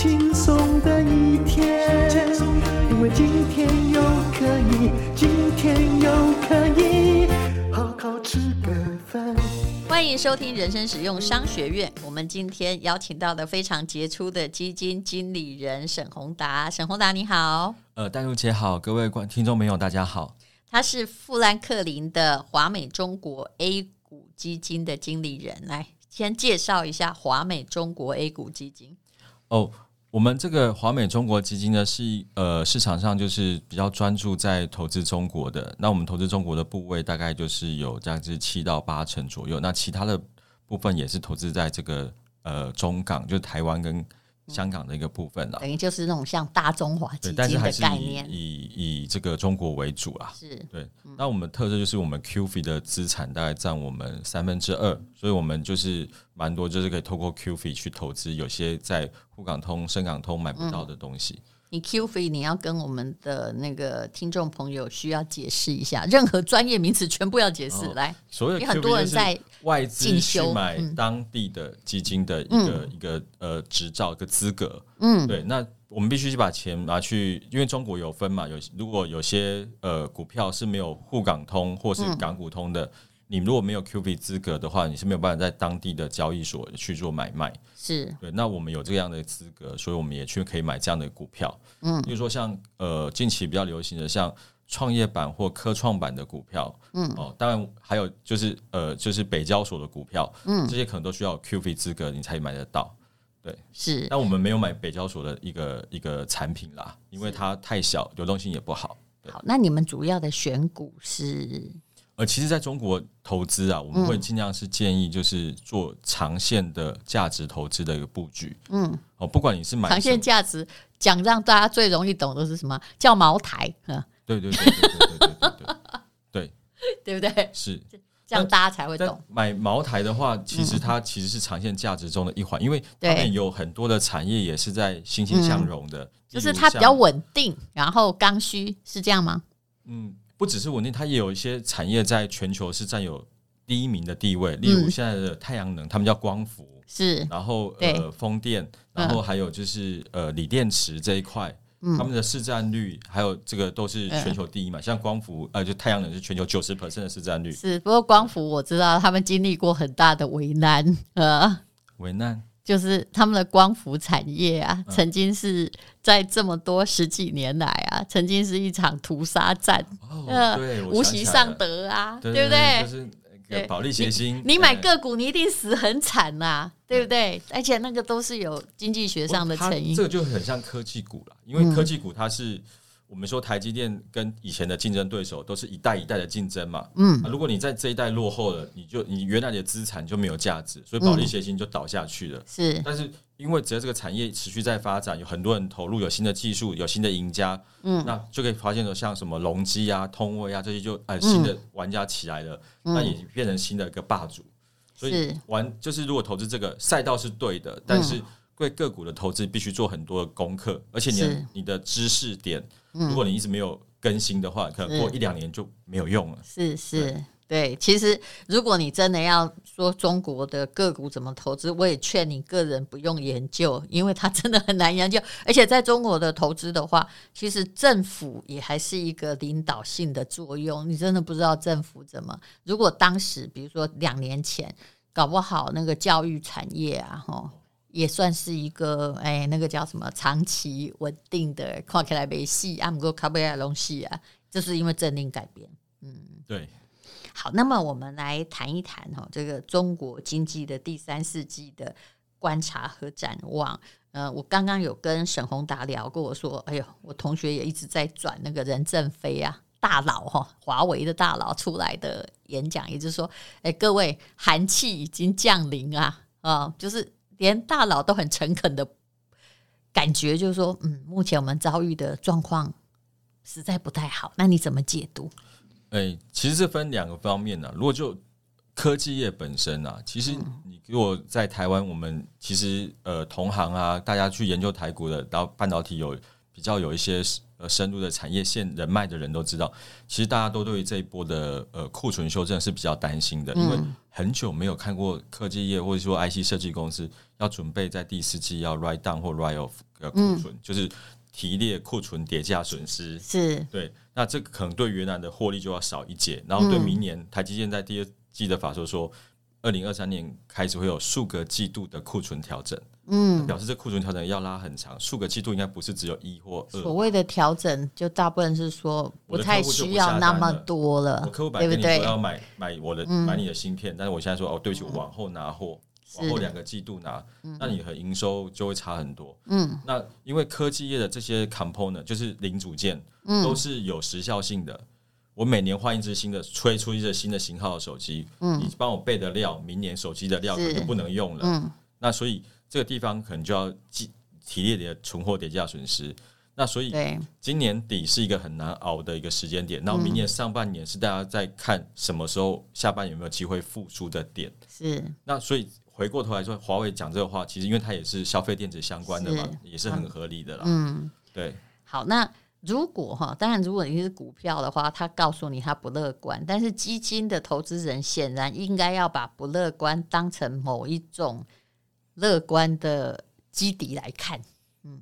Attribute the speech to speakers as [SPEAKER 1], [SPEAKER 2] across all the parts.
[SPEAKER 1] 轻松的一天，因为今天又可以，今天又可以好好吃个饭。
[SPEAKER 2] 欢迎收听人生实用商学院。我们今天邀请到的非常杰出的基金经理人沈宏达，沈宏达你好。
[SPEAKER 3] 呃，淡如姐好，各位观听众朋友大家好。
[SPEAKER 2] 他是富兰克林的华美中国 A 股基金的经理人，来先介绍一下华美中国 A 股基金。
[SPEAKER 3] 哦，我们这个华美中国基金呢，是呃市场上就是比较专注在投资中国的。那我们投资中国的部位大概就是有这样子七到八成左右，那其他的部分也是投资在这个呃中港，就是台湾跟。香港的一个部分了，
[SPEAKER 2] 等于就是那种像大中华基金的概念，
[SPEAKER 3] 以以以这个中国为主啊。
[SPEAKER 2] 是对，
[SPEAKER 3] 那我们特色就是我们 QF 的资产大概占我们三分之二，所以我们就是蛮多，就是可以透过 QF 去投资，有些在沪港通、深港通买不到的东西。嗯
[SPEAKER 2] 你 QF 你要跟我们的那个听众朋友需要解释一下，任何专业名词全部要解释。哦、来，
[SPEAKER 3] 所有
[SPEAKER 2] 很多人在
[SPEAKER 3] 外资去买当地的基金的一个、嗯、一个呃执照一个资格。嗯，对，那我们必须去把钱拿去，因为中国有分嘛，有如果有些呃股票是没有沪港通或是港股通的。嗯你如果没有 QF 资格的话，你是没有办法在当地的交易所去做买卖。
[SPEAKER 2] 是
[SPEAKER 3] 对，那我们有这样的资格，所以我们也去可以买这样的股票。嗯，比如说像呃近期比较流行的像创业板或科创板的股票，嗯哦，当然还有就是呃就是北交所的股票，嗯，这些可能都需要 QF 资格你才买得到。对，
[SPEAKER 2] 是。
[SPEAKER 3] 那我们没有买北交所的一个一个产品啦，因为它太小，流动性也不好。
[SPEAKER 2] 好，那你们主要的选股是？
[SPEAKER 3] 呃，其实在中国投资啊，我们会尽量是建议就是做长线的价值投资的一个布局。嗯，哦，不管你是买
[SPEAKER 2] 长线价值，讲让大家最容易懂的是什么？叫茅台。嗯，
[SPEAKER 3] 对对对对对对对对对，
[SPEAKER 2] 对不对？
[SPEAKER 3] 是
[SPEAKER 2] 这样大家才会懂。
[SPEAKER 3] 买茅台的话，其实它其实是长线价值中的一环，因为他们有很多的产业也是在欣欣向荣的，
[SPEAKER 2] 就是它比较稳定，然后刚需，是这样吗？
[SPEAKER 3] 嗯。不只是稳定，它也有一些产业在全球是占有第一名的地位。例如现在的太阳能，他们叫光伏，
[SPEAKER 2] 是，
[SPEAKER 3] 然后呃风电，然后还有就是呃锂电池这一块，他们的市占率还有这个都是全球第一嘛。像光伏呃就太阳能是全球九十 percent 的市占率。
[SPEAKER 2] 是，不过光伏我知道他们经历过很大的危难，呃，
[SPEAKER 3] 危难。
[SPEAKER 2] 就是他们的光伏产业啊，曾经是在这么多十几年来啊，曾经是一场屠杀战，
[SPEAKER 3] 呃，对，
[SPEAKER 2] 无锡尚德啊，对不对？
[SPEAKER 3] 就是保利协鑫，
[SPEAKER 2] 你买个股，你一定死很惨呐，对不对？而且那个都是有经济学上的成因，
[SPEAKER 3] 这个就很像科技股了，因为科技股它是。我们说台积电跟以前的竞争对手都是一代一代的竞争嘛，嗯，如果你在这一代落后了，你就你原来的资产就没有价值，所以保利协鑫就倒下去了。是，但是因为只要这个产业持续在发展，有很多人投入，有新的技术，有新的赢家，嗯，那就可以发现说像什么隆基啊、通威啊这些就呃新的玩家起来了，那也变成新的一个霸主。所以玩就是如果投资这个赛道是对的，但是对个股的投资必须做很多的功课，而且你你的知识点。如果你一直没有更新的话，可能过一两年就没有用了。
[SPEAKER 2] 是是，对。其实，如果你真的要说中国的个股怎么投资，我也劝你个人不用研究，因为它真的很难研究。而且，在中国的投资的话，其实政府也还是一个领导性的作用。你真的不知道政府怎么。如果当时，比如说两年前，搞不好那个教育产业啊，吼。也算是一个哎，那个叫什么长期稳定的，看起来没戏啊，不过卡贝亚隆西啊，就是因为政令改变。嗯，
[SPEAKER 3] 对。
[SPEAKER 2] 好，那么我们来谈一谈哈，这个中国经济的第三世纪的观察和展望。呃，我刚刚有跟沈宏达聊过，我说，哎呦，我同学也一直在转那个任正非啊，大佬哈，华为的大佬出来的演讲，也就是说，哎，各位，寒气已经降临啊，啊，就是。连大佬都很诚恳的感觉就是说，嗯，目前我们遭遇的状况实在不太好。那你怎么解读？
[SPEAKER 3] 哎、欸，其实这分两个方面呢、啊。如果就科技业本身啊，其实你如果在台湾，我们其实呃同行啊，大家去研究台股的，然后半导体有比较有一些呃深入的产业线人脉的人都知道，其实大家都对于这一波的呃库存修正是比较担心的，因为很久没有看过科技业或者说 IC 设计公司要准备在第四季要 write down 或 write off 的库存，就是。提列库存叠加损失。
[SPEAKER 2] 是。
[SPEAKER 3] 对，那这个可能对原来的获利就要少一截，然后对明年台积电在第二季的法说说，二零二三年开始会有数个季度的库存调整，嗯，表示这库存调整要拉很长，数个季度应该不是只有一或二。
[SPEAKER 2] 所谓的调整，就大部分是说不太需要那么多了，
[SPEAKER 3] 我客户本来跟你说要买买我的买你的芯片，但是我现在说哦，对不起，我往后拿货。往后两个季度拿，那你和营收就会差很多。嗯，那因为科技业的这些 component 就是零组件，嗯都是有时效性的。我每年换一支新的，推出一支新的型号的手机，嗯，你帮我备的料，明年手机的料可能就不能用了。嗯，那所以这个地方可能就要记提列你的存货叠加损失。那所以今年底是一个很难熬的一个时间点，那明年上半年是大家在看什么时候下半年有没有机会复苏的点。
[SPEAKER 2] 是，
[SPEAKER 3] 那所以。回过头来说，华为讲这个话，其实因为它也是消费电子相关的嘛，是也是很合理的啦。嗯，对。
[SPEAKER 2] 好，那如果哈，当然如果你是股票的话，他告诉你他不乐观，但是基金的投资人显然应该要把不乐观当成某一种乐观的基底来看。嗯，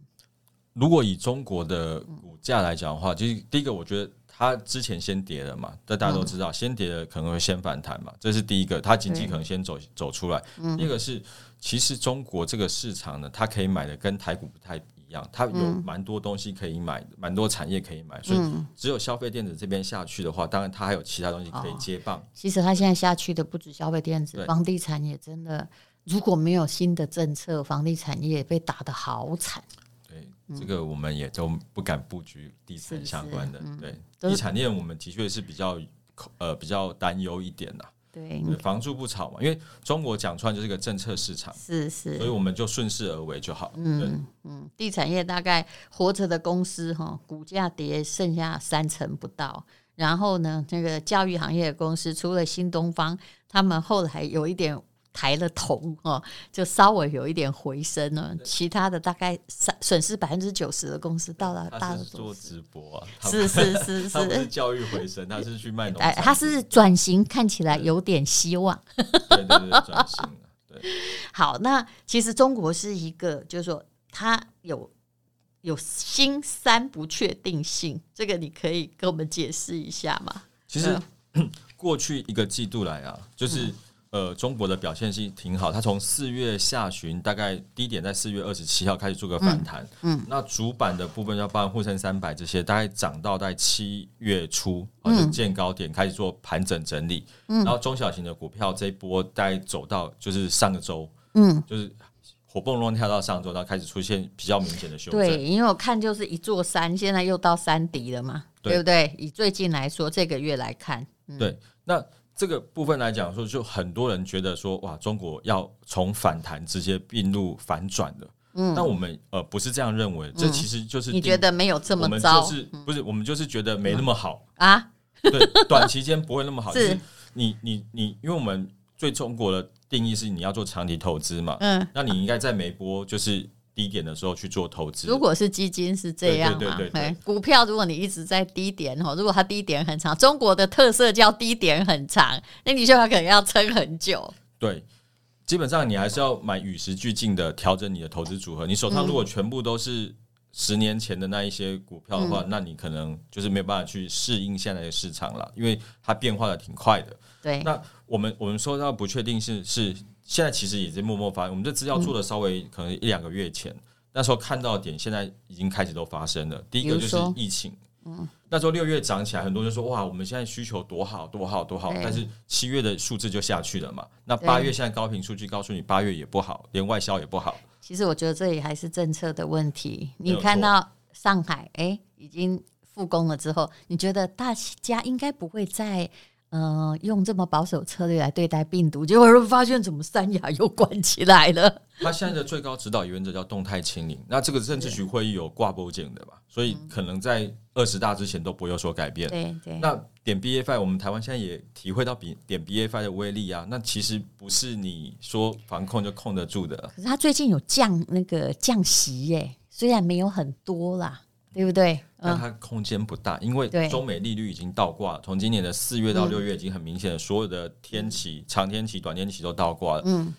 [SPEAKER 3] 如果以中国的股价来讲的话，就是第一个，我觉得。它之前先跌了嘛，这大家都知道，先跌了可能会先反弹嘛，这是第一个，它经济可能先走走出来。第二个是，其实中国这个市场呢，它可以买的跟台股不太一样，它有蛮多东西可以买，蛮多产业可以买，所以只有消费电子这边下去的话，当然它还有其他东西可以接棒。
[SPEAKER 2] 其实它现在下去的不止消费电子，房地产也真的，如果没有新的政策，房地产业被打得好惨。
[SPEAKER 3] 对这个我们也都不敢布局地产相关的，对地产链我们的确是比较呃比较担忧一点的。
[SPEAKER 2] 对，
[SPEAKER 3] 房住不炒嘛，因为中国讲出来就是个政策市场，
[SPEAKER 2] 是是，
[SPEAKER 3] 所以我们就顺势而为就好。
[SPEAKER 2] 嗯嗯，地产业大概活着的公司哈，股价跌剩下三成不到，然后呢，那个教育行业的公司除了新东方，他们后来有一点。抬了头哦，就稍微有一点回升了。其他的大概损损失百分之九十的公司到了大的
[SPEAKER 3] 做直播啊，
[SPEAKER 2] 是是是是，
[SPEAKER 3] 不 是教育回升，他是去卖农。
[SPEAKER 2] 哎，他是转型，看起来有点希望。
[SPEAKER 3] 对对对，转型。对，
[SPEAKER 2] 好，那其实中国是一个，就是说它有有新三不确定性，这个你可以跟我们解释一下吗？
[SPEAKER 3] 其实 过去一个季度来啊，就是。呃，中国的表现性挺好，它从四月下旬大概低点在四月二十七号开始做个反弹，嗯，嗯，那主板的部分要包含沪深三百这些，大概涨到在七月初啊就见高点开始做盘整整理，嗯，然后中小型的股票这一波大概走到就是上个周，嗯，就是活蹦乱跳到上周，然后开始出现比较明显的修正，
[SPEAKER 2] 对，因为我看就是一座山，现在又到山底了嘛，对，对不对？以最近来说，这个月来看，
[SPEAKER 3] 嗯、对，那。这个部分来讲说，就很多人觉得说，哇，中国要从反弹直接并入反转的。嗯，那我们呃不是这样认为，这其实就是
[SPEAKER 2] 你觉得没有这么糟，
[SPEAKER 3] 就是不是我们就是觉得没那么好
[SPEAKER 2] 啊？
[SPEAKER 3] 对，短期间不会那么好。是，你你你，因为我们对中国的定义是你要做长期投资嘛，嗯，那你应该在每波就是。低点的时候去做投资，
[SPEAKER 2] 如果是基金是这样嘛？对对对对，股票如果你一直在低点哈，如果它低点很长，中国的特色叫低点很长，那你就要可能要撑很久。
[SPEAKER 3] 对，基本上你还是要买与时俱进的调整你的投资组合。你手上如果全部都是十年前的那一些股票的话，嗯、那你可能就是没有办法去适应现在的市场了，因为它变化的挺快的。
[SPEAKER 2] 对，
[SPEAKER 3] 那我们我们说到不确定性是。现在其实也在默默发生，我们这资料做的稍微可能一两个月前，那时候看到的点，现在已经开始都发生了。第一个就是疫情，嗯，那时候六月涨起来，很多人说哇，我们现在需求多好多好多好，但是七月的数字就下去了嘛。那八月现在高频数据告诉你，八月也不好，连外销也不好。
[SPEAKER 2] 其实我觉得这里还是政策的问题。你看到上海哎已经复工了之后，你觉得大家应该不会再嗯、呃，用这么保守策略来对待病毒，结果又发现怎么三亚又关起来了。
[SPEAKER 3] 他现在的最高指导原则叫动态清零，那这个政治局会议有挂钩件的嘛，所以可能在二十大之前都不会有所改变。
[SPEAKER 2] 对对。
[SPEAKER 3] 那点 BA.5，我们台湾现在也体会到比点 BA.5 的威力啊，那其实不是你说防控就控得住的。
[SPEAKER 2] 可是他最近有降那个降息耶，虽然没有很多啦。对不对？
[SPEAKER 3] 但它空间不大，因为中美利率已经倒挂，从今年的四月到六月已经很明显的，所有的天期、长天期、短天期都倒挂了。嗯，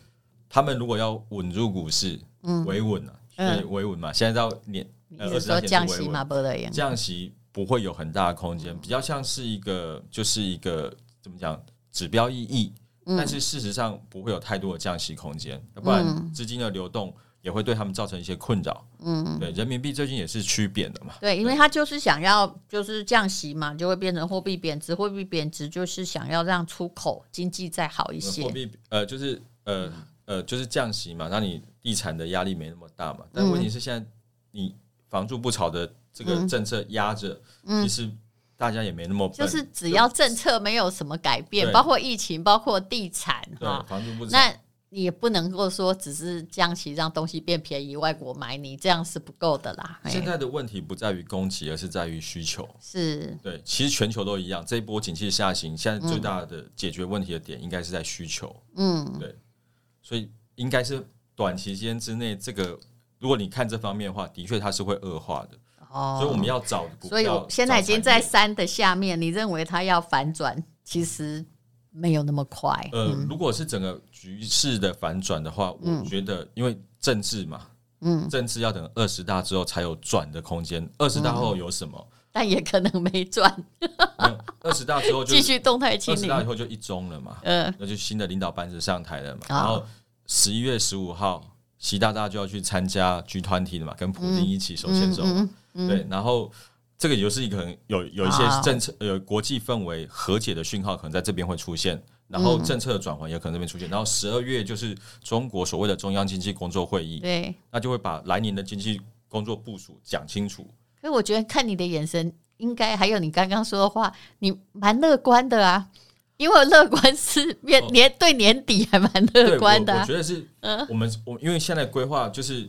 [SPEAKER 3] 他们如果要稳住股市，嗯，维稳了，所以维稳嘛。现在到年二十
[SPEAKER 2] 降息嘛，
[SPEAKER 3] 降息不会有很大的空间，比较像是一个，就是一个怎么讲指标意义，但是事实上不会有太多的降息空间，要不然资金的流动。也会对他们造成一些困扰。嗯，对，人民币最近也是趋贬的嘛。
[SPEAKER 2] 对，因为他就是想要就是降息嘛，就会变成货币贬值。货币贬值就是想要让出口经济再好一些。货币
[SPEAKER 3] 呃，就是呃呃，就是降息嘛，让你地产的压力没那么大嘛。但问题是现在你房住不炒的这个政策压着，其实大家也没那么
[SPEAKER 2] 就是只要政策没有什么改变，包括疫情，包括地产哈，
[SPEAKER 3] 房住不炒。
[SPEAKER 2] 那你也不能够说只是将其让东西变便宜，外国买你这样是不够的啦。
[SPEAKER 3] 现在的问题不在于供给，而是在于需求。
[SPEAKER 2] 是
[SPEAKER 3] 对，其实全球都一样。这一波景气下行，现在最大的解决问题的点应该是在需求。嗯，对，所以应该是短期间之内，这个如果你看这方面的话，的确它是会恶化的。哦，所以我们要找，
[SPEAKER 2] 所以我现在已经在三的下面，你认为它要反转，其实。没有那么快。
[SPEAKER 3] 呃，如果是整个局势的反转的话，我觉得因为政治嘛，嗯，政治要等二十大之后才有转的空间。二十大后有什么？
[SPEAKER 2] 但也可能没转。
[SPEAKER 3] 二十大之后就
[SPEAKER 2] 继续动态清零。
[SPEAKER 3] 二十大以后就一中了嘛，嗯，那就新的领导班子上台了嘛。然后十一月十五号，习大大就要去参加 G 团体了嘛，跟普京一起手牵手。对，然后。这个也就是一个很有有一些政策呃国际氛围和解的讯号，可能在这边会出现，然后政策的转换也可能这边出现，然后十二月就是中国所谓的中央经济工作会议，对，那就会把来年的经济工作部署讲清楚。
[SPEAKER 2] 所以我觉得看你的眼神，应该还有你刚刚说的话，你蛮乐观的啊，因为乐观是年年对年底还蛮乐观的。
[SPEAKER 3] 我觉得是，嗯我们我因为现在规划就是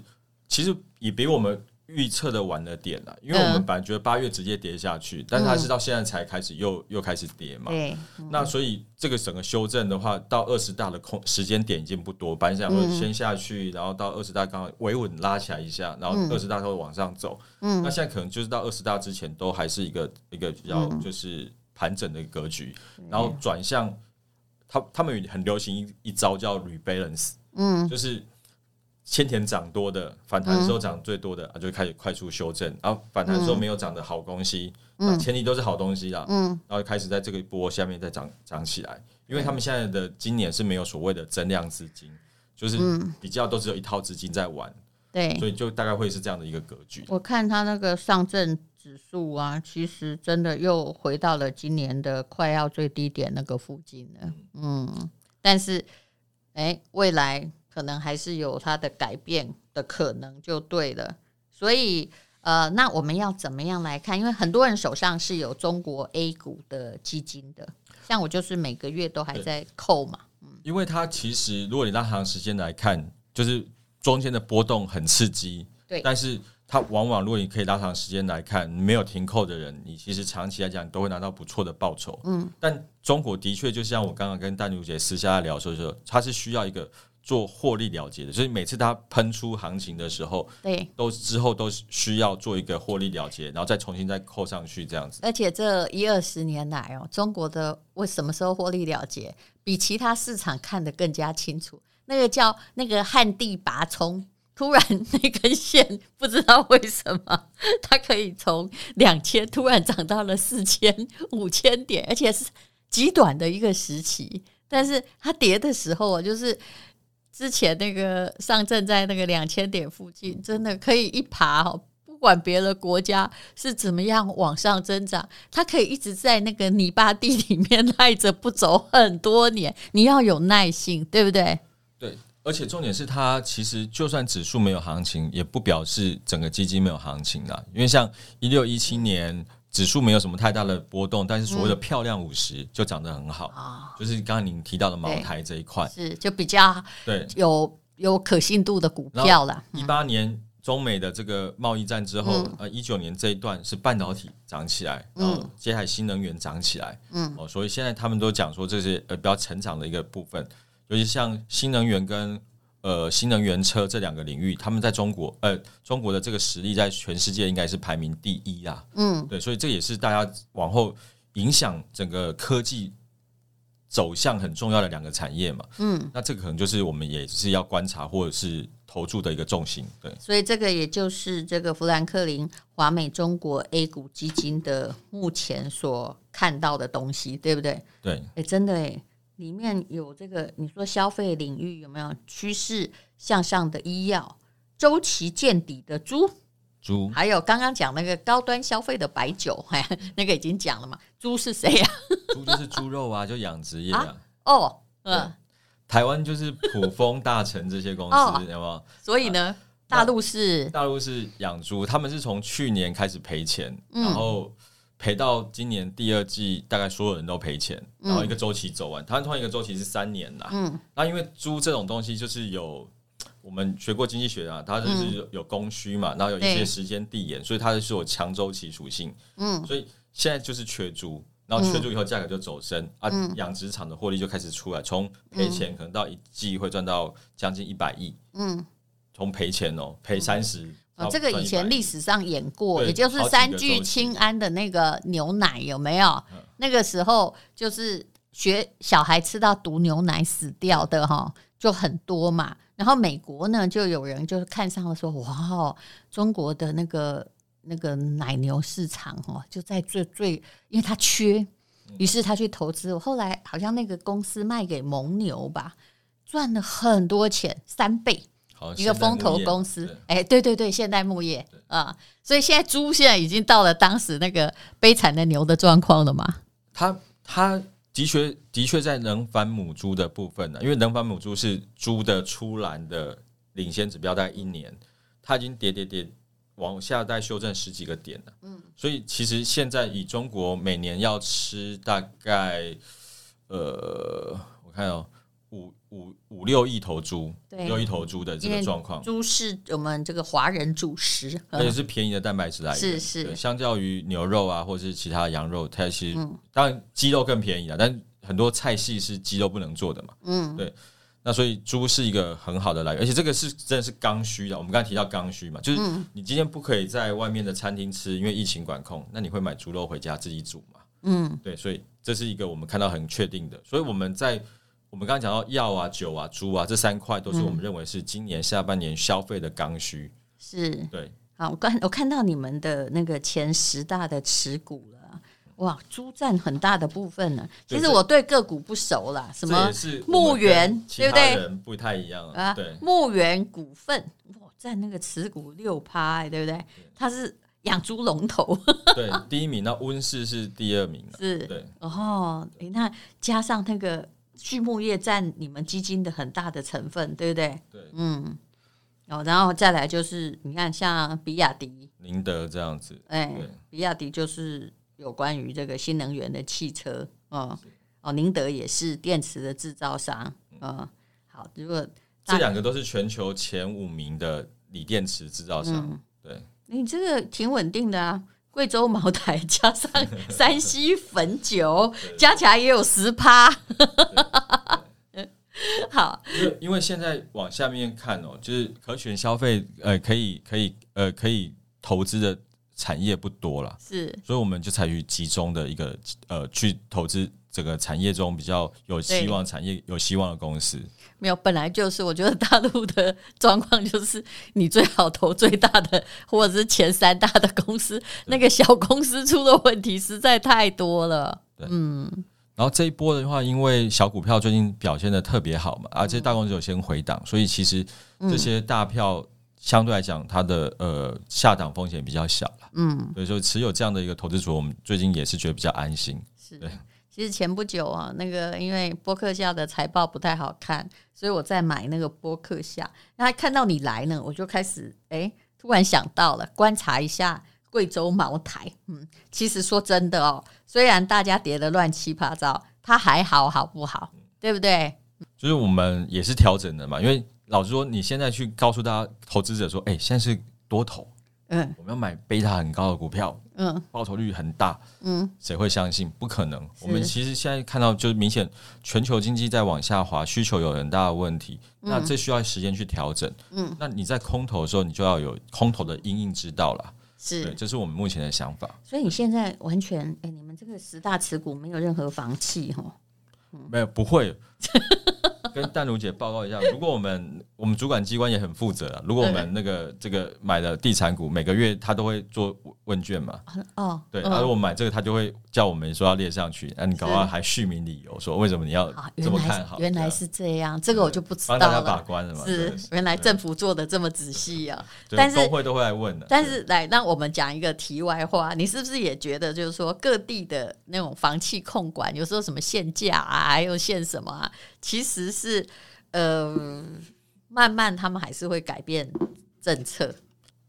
[SPEAKER 3] 其实也比我们。预测的晚了点了，因为我们本来觉得八月直接跌下去，但是它是到现在才开始又又开始跌嘛。那所以这个整个修正的话，到二十大的空时间点已经不多，本来想说先下去，然后到二十大刚好维稳拉起来一下，然后二十大会往上走。那现在可能就是到二十大之前都还是一个一个比较就是盘整的格局，然后转向他他们很流行一一招叫 rebalance，嗯，就是。先前涨多的反弹的时候涨最多的啊，就开始快速修正，然后反弹的时候没有涨的好东西，嗯，前提都是好东西啦，嗯，然后开始在这个波下面再涨涨起来，因为他们现在的今年是没有所谓的增量资金，就是比较都只有一套资金在玩，对，所以就大概会是这样的一个格局。
[SPEAKER 2] 我看他那个上证指数啊，其实真的又回到了今年的快要最低点那个附近了，嗯，但是哎，未来。可能还是有它的改变的可能，就对了。所以，呃，那我们要怎么样来看？因为很多人手上是有中国 A 股的基金的，像我就是每个月都还在扣嘛。嗯，
[SPEAKER 3] 因为它其实如果你拉长时间来看，就是中间的波动很刺激。对，但是它往往如果你可以拉长时间来看，没有停扣的人，你其实长期来讲都会拿到不错的报酬。嗯，但中国的确就像我刚刚跟淡如姐私下聊说说，它是需要一个。做获利了结的，所以每次它喷出行情的时候，对，都之后都需要做一个获利了结，然后再重新再扣上去这样子。
[SPEAKER 2] 而且这一二十年来哦，中国的为什么时候获利了结，比其他市场看得更加清楚。那个叫那个旱地拔葱，突然那根线不知道为什么它可以从两千突然涨到了四千、五千点，而且是极短的一个时期。但是它跌的时候啊就是。之前那个上证在那个两千点附近，真的可以一爬哦，不管别的国家是怎么样往上增长，它可以一直在那个泥巴地里面赖着不走很多年。你要有耐性，对不对？
[SPEAKER 3] 对，而且重点是它其实就算指数没有行情，也不表示整个基金没有行情啦。因为像一六一七年。指数没有什么太大的波动，但是所谓的漂亮五十就涨得很好啊，嗯、就是刚刚您提到的茅台这一块。
[SPEAKER 2] 是就比较对。有有可信度的股票了。
[SPEAKER 3] 一八年中美的这个贸易战之后，嗯、呃，一九年这一段是半导体涨起来，然后接下来新能源涨起来，嗯，哦，所以现在他们都讲说这是呃比较成长的一个部分，尤其像新能源跟。呃，新能源车这两个领域，他们在中国，呃，中国的这个实力在全世界应该是排名第一啊。嗯，对，所以这也是大家往后影响整个科技走向很重要的两个产业嘛。嗯，那这个可能就是我们也是要观察或者是投注的一个重心。对，
[SPEAKER 2] 所以这个也就是这个富兰克林华美中国 A 股基金的目前所看到的东西，对不对？
[SPEAKER 3] 对，
[SPEAKER 2] 哎，真的哎。里面有这个，你说消费领域有没有趋势向上的医药、周期见底的猪
[SPEAKER 3] 猪，
[SPEAKER 2] 还有刚刚讲那个高端消费的白酒，哎，那个已经讲了嘛？猪是谁呀？
[SPEAKER 3] 猪就是猪肉啊，就养殖业啊。啊
[SPEAKER 2] 哦，嗯，
[SPEAKER 3] 台湾就是普丰、大成这些公司，哦、有没有？
[SPEAKER 2] 所以呢，啊、大陆是
[SPEAKER 3] 大陆是养猪，他们是从去年开始赔钱，嗯、然后。赔到今年第二季，大概所有人都赔钱，然后一个周期走完，它通常一个周期是三年啦。嗯，那因为猪这种东西就是有我们学过经济学啊，它就是有供需嘛，然后有一些时间递延，所以它是有强周期属性。嗯，所以现在就是缺猪，然后缺猪以后价格就走升啊，养殖场的获利就开始出来，从赔钱可能到一季会赚到将近一百亿。嗯，从赔钱哦，赔三十。
[SPEAKER 2] 哦，这个以前历史上演过，也就是三聚氰胺的那个牛奶有没有？那个时候就是学小孩吃到毒牛奶死掉的哈，就很多嘛。然后美国呢，就有人就是看上了说，哇哦，中国的那个那个奶牛市场哦，就在最最，因为它缺，于是他去投资。后来好像那个公司卖给蒙牛吧，赚了很多钱，三倍。一个风投公司，哎，对对对，现代牧业啊，所以现在猪现在已经到了当时那个悲惨的牛的状况了嘛？
[SPEAKER 3] 它它的确的确在能繁母猪的部分呢，因为能繁母猪是猪的出栏的领先指标，大概一年，它已经跌跌跌往下再修正十几个点了。嗯，所以其实现在以中国每年要吃大概，呃，我看哦。五五五六亿头猪，六亿头猪的这个状况，
[SPEAKER 2] 猪是我们这个华人主食，
[SPEAKER 3] 而且是便宜的蛋白质来源，
[SPEAKER 2] 是是。
[SPEAKER 3] 相较于牛肉啊，或者是其他羊肉，它其实、嗯、当然鸡肉更便宜啊，但很多菜系是鸡肉不能做的嘛。嗯，对。那所以猪是一个很好的来源，而且这个是真的是刚需的。我们刚才提到刚需嘛，就是你今天不可以在外面的餐厅吃，因为疫情管控，那你会买猪肉回家自己煮嘛？嗯，对。所以这是一个我们看到很确定的。所以我们在我们刚刚讲到药啊、酒啊、猪啊这三块，都是我们认为是今年下半年消费的刚需。
[SPEAKER 2] 是，
[SPEAKER 3] 对。
[SPEAKER 2] 好，我刚我看到你们的那个前十大的持股了，哇，猪占很大的部分呢。其实我对个股不熟啦，什么牧原，对不对？
[SPEAKER 3] 不太一样啊。对，
[SPEAKER 2] 牧原股份哇，占那个持股六趴，对不对？它是养猪龙头。
[SPEAKER 3] 对，第一名，那温氏是第二名。
[SPEAKER 2] 是，对。哦，你看加上那个。畜牧业占你们基金的很大的成分，对不对？
[SPEAKER 3] 对，
[SPEAKER 2] 嗯，哦，然后再来就是，你看像比亚迪、
[SPEAKER 3] 宁德这样子，
[SPEAKER 2] 哎，对。比亚迪就是有关于这个新能源的汽车，哦，哦，宁德也是电池的制造商，嗯、哦，好，如果
[SPEAKER 3] 这两个都是全球前五名的锂电池制造商，嗯、对，
[SPEAKER 2] 你这个挺稳定的啊。贵州茅台加上山西汾酒，加起来也有十趴。好，
[SPEAKER 3] 因为因为现在往下面看哦，就是可选消费，呃，可以可以呃可以投资的产业不多了，
[SPEAKER 2] 是，
[SPEAKER 3] 所以我们就采取集中的一个呃去投资这个产业中比较有希望产业有希望的公司。
[SPEAKER 2] 没有，本来就是，我觉得大陆的 状况就是，你最好投最大的，或者是前三大的公司，那个小公司出的问题实在太多了。
[SPEAKER 3] 对，嗯。然后这一波的话，因为小股票最近表现的特别好嘛，而且大公司有先回档，嗯、所以其实这些大票相对来讲，它的呃下档风险比较小了。嗯，所以说持有这样的一个投资组，我们最近也是觉得比较安心。
[SPEAKER 2] 是。对。其实前不久啊，那个因为波克夏的财报不太好看，所以我在买那个波克夏。那看到你来呢，我就开始哎，突然想到了，观察一下贵州茅台，嗯，其实说真的哦，虽然大家跌得乱七八糟，它还好好不好？对不对？
[SPEAKER 3] 就是我们也是调整的嘛，因为老实说，你现在去告诉大家投资者说，哎，现在是多头，嗯，我们要买贝塔很高的股票，嗯，报酬率很大，嗯，谁会相信？不可能。我们其实现在看到，就是明显全球经济在往下滑，需求有很大的问题，那这需要时间去调整，嗯，那你在空头的时候，你就要有空头的因应之道了。是，对，这是我们目前的想法。
[SPEAKER 2] 所以你现在完全，哎，你们这个十大持股没有任何房企哈？
[SPEAKER 3] 没有，不会。跟淡如姐报告一下，如果我们我们主管机关也很负责啊，如果我们那个这个买的地产股，每个月他都会做问卷嘛。哦，对，然后我们买这个，他就会叫我们说要列上去，那你搞不好还续名理由说为什么你要这么看好？
[SPEAKER 2] 原来是这样，这个我就不知道
[SPEAKER 3] 大家把关了嘛？
[SPEAKER 2] 是，原来政府做的这么仔细啊。
[SPEAKER 3] 但是工会都会来问的。
[SPEAKER 2] 但是来让我们讲一个题外话，你是不是也觉得就是说各地的那种房企控管，有时候什么限价啊，还有限什么啊，其实是。呃，慢慢他们还是会改变政策。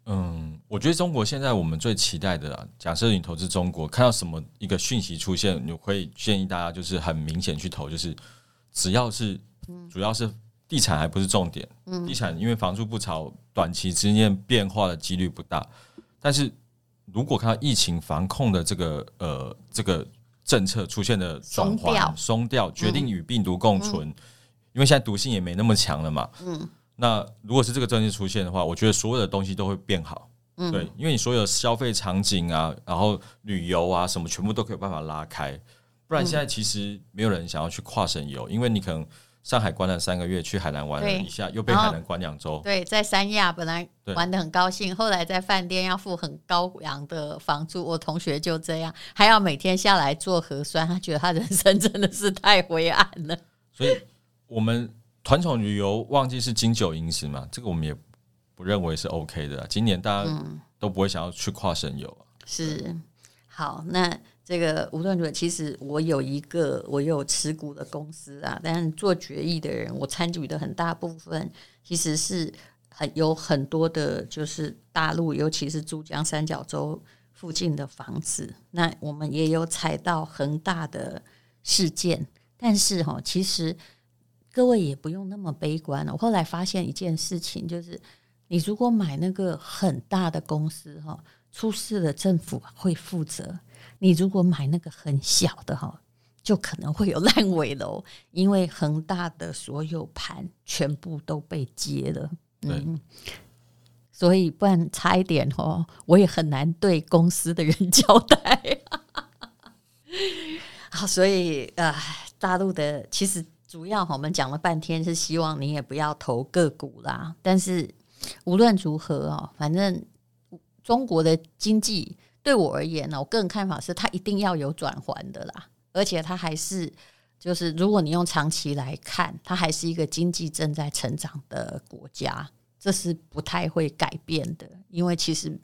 [SPEAKER 3] 嗯，我觉得中国现在我们最期待的，假设你投资中国，看到什么一个讯息出现，你会建议大家就是很明显去投，就是只要是主要是地产还不是重点，地产因为房租不炒，短期之间变化的几率不大。但是如果看到疫情防控的这个呃这个政策出现的转换松掉，决定与病毒共存。因为现在毒性也没那么强了嘛，嗯，那如果是这个政策出现的话，我觉得所有的东西都会变好，嗯，对，因为你所有消费场景啊，然后旅游啊什么，全部都可以有办法拉开，不然现在其实没有人想要去跨省游，因为你可能上海关了三个月，去海南玩了一下，又被海南关两周，
[SPEAKER 2] 对，在三亚本来玩得很高兴，后来在饭店要付很高昂的房租，我同学就这样，还要每天下来做核酸，他觉得他人生真的是太灰暗了，
[SPEAKER 3] 所以。我们团宠旅游旺季是金九银十嘛？这个我们也不认为是 OK 的。今年大家都不会想要去跨省游。
[SPEAKER 2] 是，好，那这个无论如何，其实我有一个我有持股的公司啊，但做决议的人，我参与的很大部分其实是很有很多的，就是大陆，尤其是珠江三角洲附近的房子。那我们也有踩到恒大的事件，但是哈，其实。各位也不用那么悲观了。我后来发现一件事情，就是你如果买那个很大的公司哈，出事了政府会负责；你如果买那个很小的哈，就可能会有烂尾楼，因为恒大的所有盘全部都被接了。嗯，所以不然差一点哦，我也很难对公司的人交代。好，所以啊，大陆的其实。主要我们讲了半天是希望你也不要投个股啦，但是无论如何哦，反正中国的经济对我而言呢，我个人看法是它一定要有转环的啦，而且它还是就是如果你用长期来看，它还是一个经济正在成长的国家，这是不太会改变的，因为其实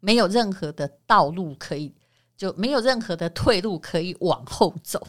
[SPEAKER 2] 没有任何的道路可以，就没有任何的退路可以往后走。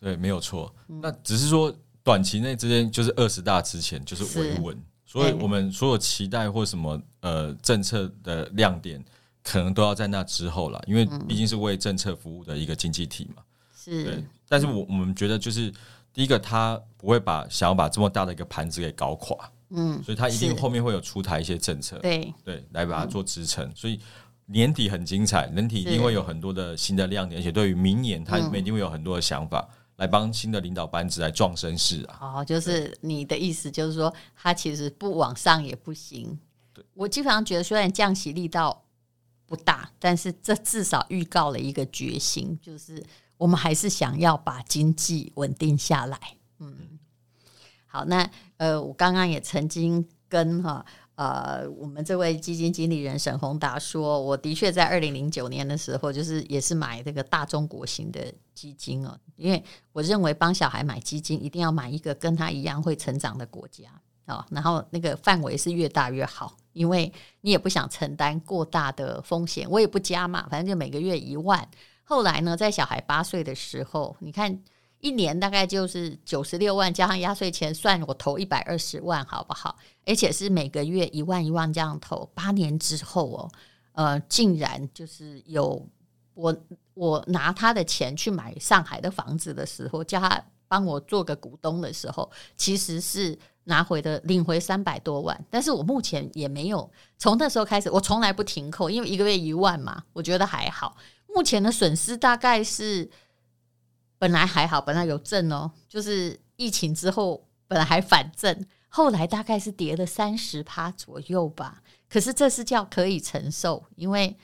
[SPEAKER 3] 对，没有错。那只是说，短期内之间就是二十大之前就是维稳，所以我们所有期待或什么呃政策的亮点，可能都要在那之后了，因为毕竟是为政策服务的一个经济体嘛。是，对。但是我我们觉得，就是第一个，他不会把想要把这么大的一个盘子给搞垮，嗯，所以他一定后面会有出台一些政策，对对，来把它做支撑。所以年底很精彩，年底一定会有很多的新的亮点，而且对于明年，他们一定会有很多的想法。来帮新的领导班子来壮声势啊！
[SPEAKER 2] 哦，就是你的意思，就是说他其实不往上也不行。对，我基本上觉得，虽然降息力道不大，但是这至少预告了一个决心，就是我们还是想要把经济稳定下来。嗯，好，那呃，我刚刚也曾经跟哈。呃，我们这位基金经理人沈宏达说，我的确在二零零九年的时候，就是也是买这个大中国型的基金哦，因为我认为帮小孩买基金一定要买一个跟他一样会成长的国家哦，然后那个范围是越大越好，因为你也不想承担过大的风险，我也不加嘛，反正就每个月一万。后来呢，在小孩八岁的时候，你看。一年大概就是九十六万，加上压岁钱，算我投一百二十万，好不好？而且是每个月一万一万这样投，八年之后哦，呃，竟然就是有我我拿他的钱去买上海的房子的时候，叫他帮我做个股东的时候，其实是拿回的领回三百多万。但是我目前也没有从那时候开始，我从来不停扣，因为一个月一万嘛，我觉得还好。目前的损失大概是本来还好，本来有挣哦，就是疫情之后本来还反正，后来大概是跌了三十趴左右吧。可是这是叫可以承受，因为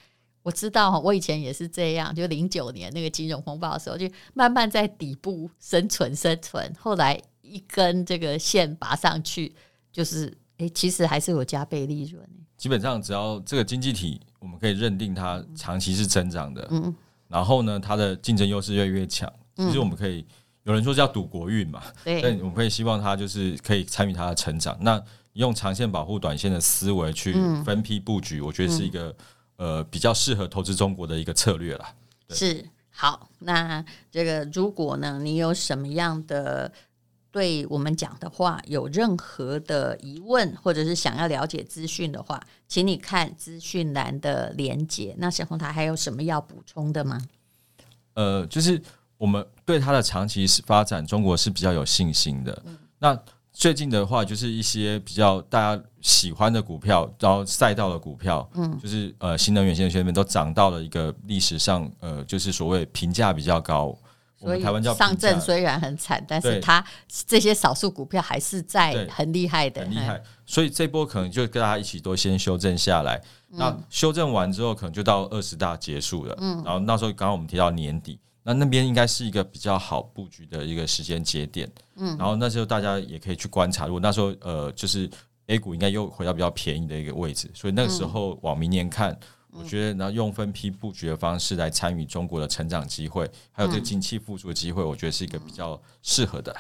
[SPEAKER 2] 我知道我以前也是这样，就零九年那个金融风暴的时候，就慢慢在底部生存生存，后来一根这个线拔上去，就是诶，其实还是有加倍利润。
[SPEAKER 3] 基本上只要这个经济体，我们可以认定它长期是增长的，嗯，然后呢，它的竞争优势越来越强，其实我们可以有人说叫赌国运嘛，对，但我们可以希望它就是可以参与它的成长，那。用长线保护短线的思维去分批布局，嗯、我觉得是一个、嗯、呃比较适合投资中国的一个策略啦。
[SPEAKER 2] 是好，那这个如果呢，你有什么样的对我们讲的话有任何的疑问，或者是想要了解资讯的话，请你看资讯栏的连接。那小红台还有什么要补充的吗？
[SPEAKER 3] 呃，就是我们对它的长期发展，中国是比较有信心的。嗯、那最近的话，就是一些比较大家喜欢的股票，然后赛道的股票，嗯，就是呃新能源现在都涨到了一个历史上呃，就是所谓评价比较高。我们台湾叫
[SPEAKER 2] 上证虽然很惨，但是它这些少数股票还是在很厉害的，
[SPEAKER 3] 很厉害。所以这波可能就跟大家一起都先修正下来。那修正完之后，可能就到二十大结束了。嗯，然后那时候刚刚我们提到年底。那那边应该是一个比较好布局的一个时间节点，嗯，然后那时候大家也可以去观察，如果那时候呃，就是 A 股应该又回到比较便宜的一个位置，所以那个时候往明年看，我觉得然后用分批布局的方式来参与中国的成长机会，还有这个景气复苏的机会，我觉得是一个比较适合的。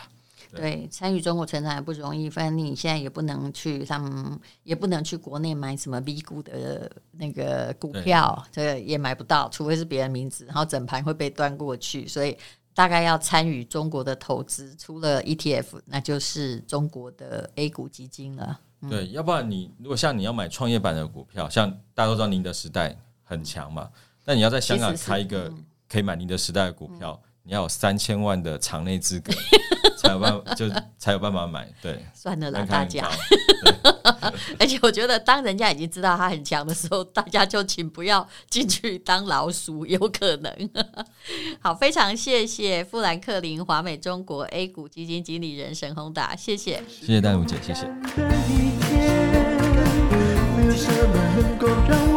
[SPEAKER 2] 对，参与中国成长也不容易，反正你现在也不能去他们，也不能去国内买什么 B 股的那个股票，这个也买不到，除非是别人名字，然后整盘会被端过去。所以大概要参与中国的投资，除了 ETF，那就是中国的 A 股基金了。
[SPEAKER 3] 嗯、对，要不然你如果像你要买创业板的股票，像大家都知道宁德时代很强嘛，那你要在香港开一个可以买宁德时代的股票。嗯你要有三千万的场内资格，才有办法，就才有办法买。对，
[SPEAKER 2] 算了啦，大家。而且我觉得，当人家已经知道他很强的时候，大家就请不要进去当老鼠，有可能。好，非常谢谢富兰克林华美中国 A 股基金经理人沈宏达，谢谢，
[SPEAKER 3] 谢谢戴茹姐，谢谢。đừng còn đau